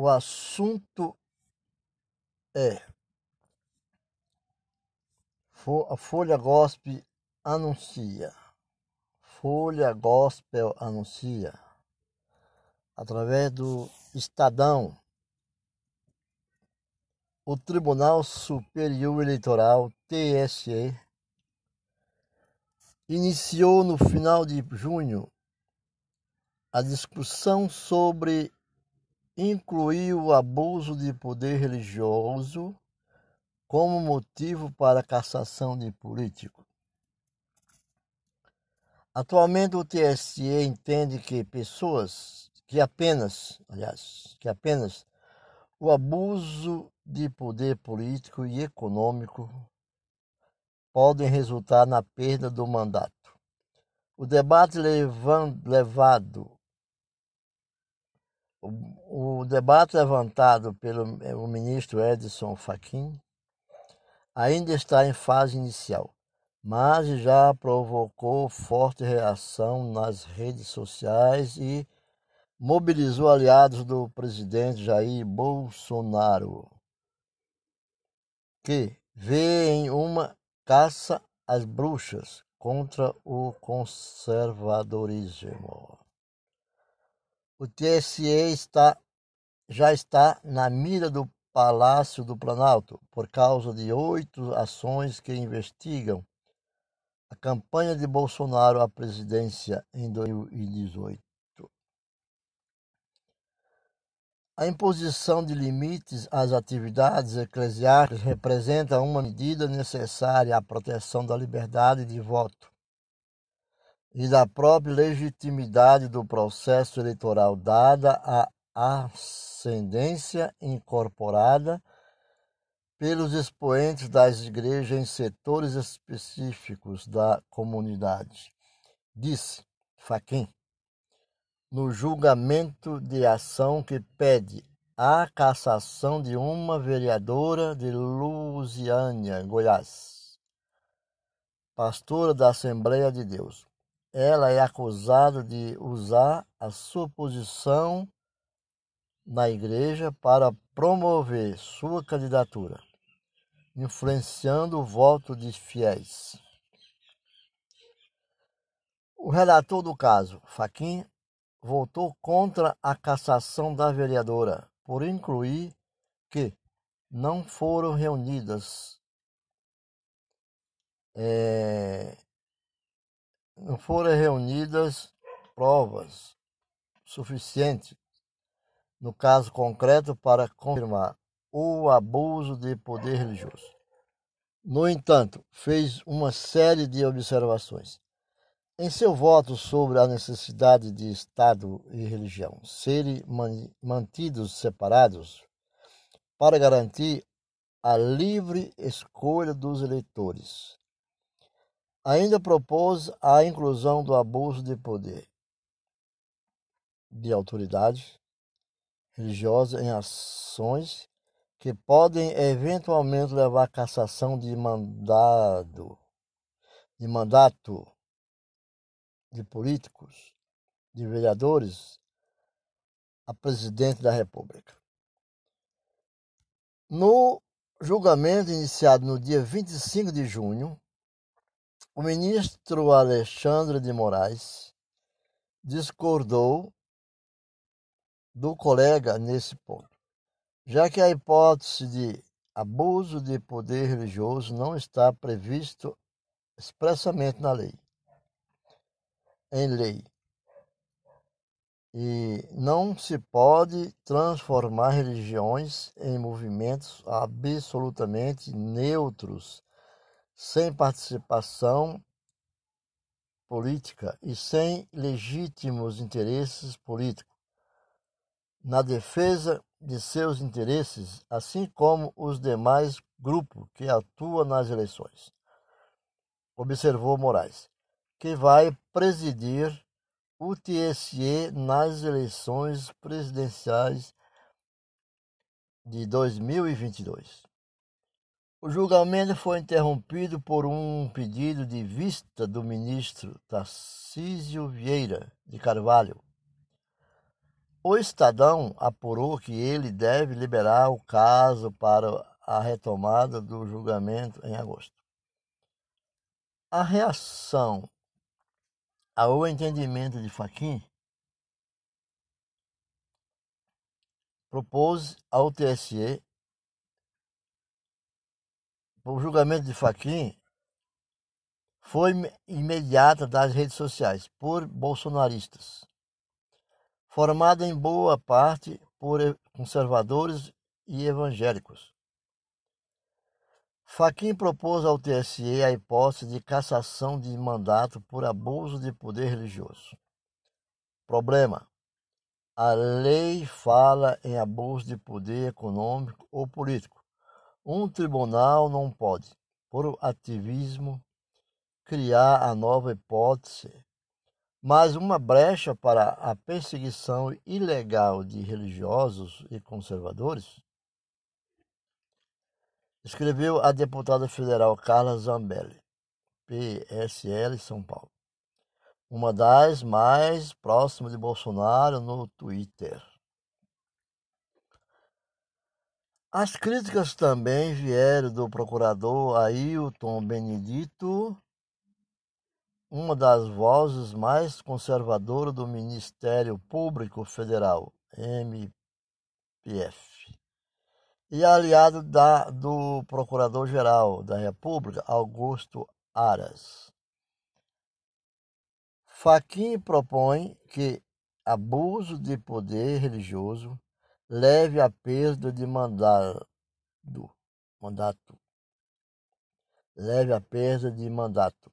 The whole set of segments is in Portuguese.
O assunto é a Folha Gospel anuncia. Folha Gospel anuncia através do Estadão. O Tribunal Superior Eleitoral, TSE, iniciou no final de junho a discussão sobre incluir o abuso de poder religioso como motivo para cassação de político. Atualmente o TSE entende que pessoas que apenas, aliás, que apenas o abuso de poder político e econômico podem resultar na perda do mandato. O debate levado o, debate levantado pelo o ministro Edson Fachin ainda está em fase inicial, mas já provocou forte reação nas redes sociais e mobilizou aliados do presidente Jair Bolsonaro, que vê em uma caça às bruxas contra o conservadorismo. O TSE está, já está na mira do Palácio do Planalto por causa de oito ações que investigam a campanha de Bolsonaro à presidência em 2018. A imposição de limites às atividades eclesiásticas representa uma medida necessária à proteção da liberdade de voto e da própria legitimidade do processo eleitoral, dada a ascendência incorporada pelos expoentes das igrejas em setores específicos da comunidade, disse Faquim, no julgamento de ação que pede a cassação de uma vereadora de Lusiânia, Goiás, pastora da Assembleia de Deus. Ela é acusada de usar a sua posição na igreja para promover sua candidatura, influenciando o voto de fiéis. O relator do caso, Faquim, votou contra a cassação da vereadora por incluir que não foram reunidas é, não foram reunidas provas suficientes no caso concreto para confirmar o abuso de poder religioso. No entanto, fez uma série de observações. Em seu voto sobre a necessidade de Estado e religião serem mantidos separados para garantir a livre escolha dos eleitores, Ainda propôs a inclusão do abuso de poder de autoridade religiosa em ações que podem eventualmente levar à cassação de mandado de mandato de políticos, de vereadores a presidente da República. No julgamento iniciado no dia 25 de junho, o ministro Alexandre de Moraes discordou do colega nesse ponto, já que a hipótese de abuso de poder religioso não está previsto expressamente na lei, em lei. E não se pode transformar religiões em movimentos absolutamente neutros sem participação política e sem legítimos interesses políticos, na defesa de seus interesses, assim como os demais grupos que atuam nas eleições. Observou Moraes, que vai presidir o TSE nas eleições presidenciais de 2022. O julgamento foi interrompido por um pedido de vista do ministro Tarcísio Vieira de Carvalho. O Estadão apurou que ele deve liberar o caso para a retomada do julgamento em agosto. A reação ao entendimento de Fachin propôs ao TSE o julgamento de Fachin foi imediata das redes sociais por bolsonaristas, formada em boa parte por conservadores e evangélicos. Faquim propôs ao TSE a hipótese de cassação de mandato por abuso de poder religioso. Problema: a lei fala em abuso de poder econômico ou político. Um tribunal não pode, por ativismo, criar a nova hipótese, mas uma brecha para a perseguição ilegal de religiosos e conservadores? Escreveu a deputada federal Carla Zambelli, PSL São Paulo, uma das mais próximas de Bolsonaro no Twitter. As críticas também vieram do procurador Ailton Benedito uma das vozes mais conservadoras do Ministério Público Federal, MPF, e aliado da, do Procurador-Geral da República, Augusto Aras. Faquim propõe que abuso de poder religioso leve à perda de mandado, mandato, leve à perda de mandato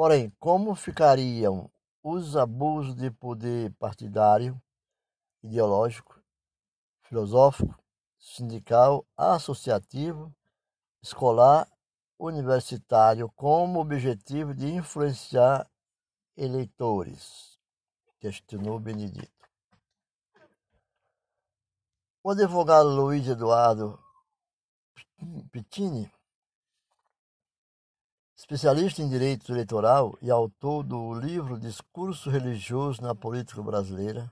Porém, como ficariam os abusos de poder partidário, ideológico, filosófico, sindical, associativo, escolar, universitário, como objetivo de influenciar eleitores? Questionou Benedito. O advogado Luiz Eduardo Pittini especialista em direito eleitoral e autor do livro Discurso Religioso na Política Brasileira,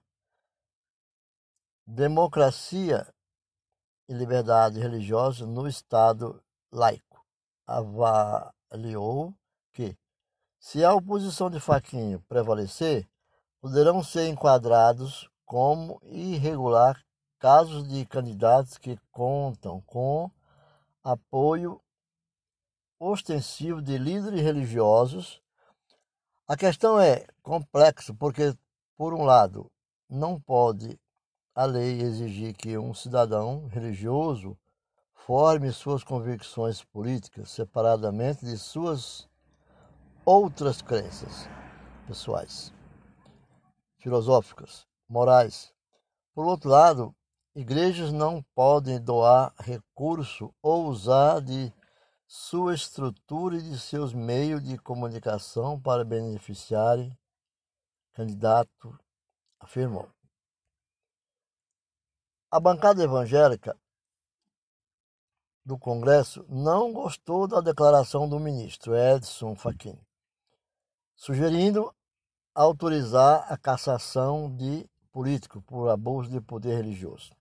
Democracia e Liberdade Religiosa no Estado Laico, avaliou que, se a oposição de Faquinho prevalecer, poderão ser enquadrados como irregular casos de candidatos que contam com apoio ostensivo de líderes religiosos. A questão é complexa porque, por um lado, não pode a lei exigir que um cidadão religioso forme suas convicções políticas separadamente de suas outras crenças pessoais, filosóficas, morais. Por outro lado, igrejas não podem doar recurso ou usar de sua estrutura e de seus meios de comunicação para beneficiarem candidato, afirmou. A bancada evangélica do Congresso não gostou da declaração do ministro Edson Fachin, sugerindo autorizar a cassação de político por abuso de poder religioso.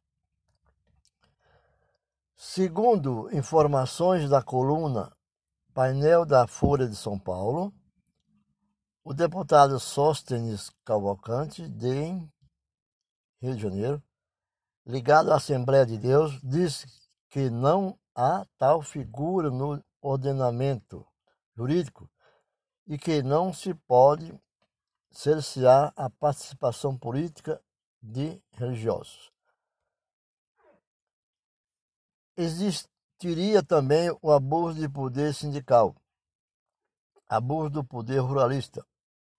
Segundo informações da coluna Painel da Folha de São Paulo, o deputado Sóstenes Cavalcante, de Rio de Janeiro, ligado à Assembleia de Deus, disse que não há tal figura no ordenamento jurídico e que não se pode cercear a participação política de religiosos. Existiria também o abuso de poder sindical, abuso do poder ruralista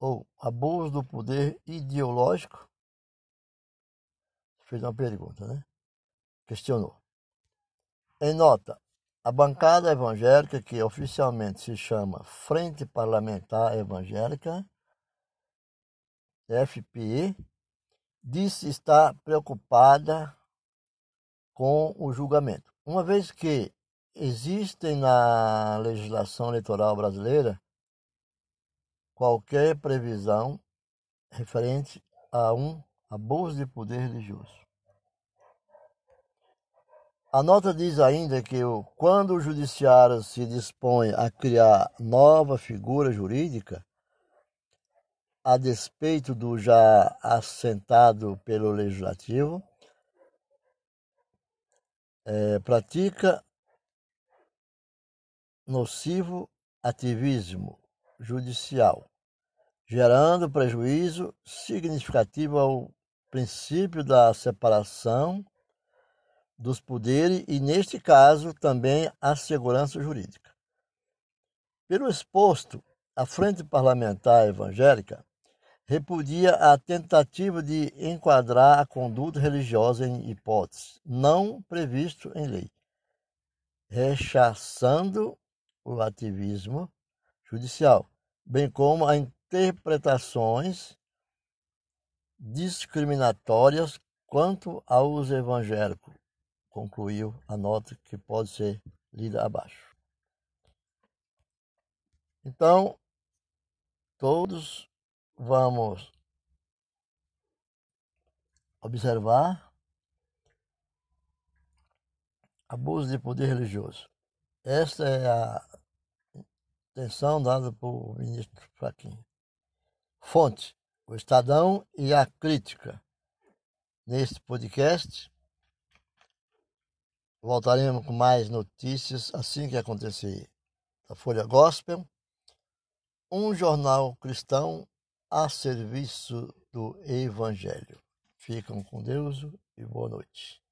ou abuso do poder ideológico? Fez uma pergunta, né? Questionou. Em nota, a bancada evangélica, que oficialmente se chama Frente Parlamentar Evangélica, FPE, disse estar preocupada com o julgamento. Uma vez que existem na legislação eleitoral brasileira qualquer previsão referente a um abuso de poder religioso. A nota diz ainda que quando o judiciário se dispõe a criar nova figura jurídica, a despeito do já assentado pelo legislativo, é, pratica nocivo ativismo judicial, gerando prejuízo significativo ao princípio da separação dos poderes e, neste caso, também à segurança jurídica. Pelo exposto, a Frente Parlamentar Evangélica repudia a tentativa de enquadrar a conduta religiosa em hipótese não previsto em lei, rechaçando o ativismo judicial, bem como as interpretações discriminatórias quanto aos evangélicos, concluiu a nota que pode ser lida abaixo. Então, todos vamos observar abuso de poder religioso. Esta é a atenção dada por ministro Faquinha. Fonte: o Estadão e a Crítica. Neste podcast, voltaremos com mais notícias assim que acontecer. A Folha Gospel, um jornal cristão a serviço do Evangelho. Ficam com Deus e boa noite.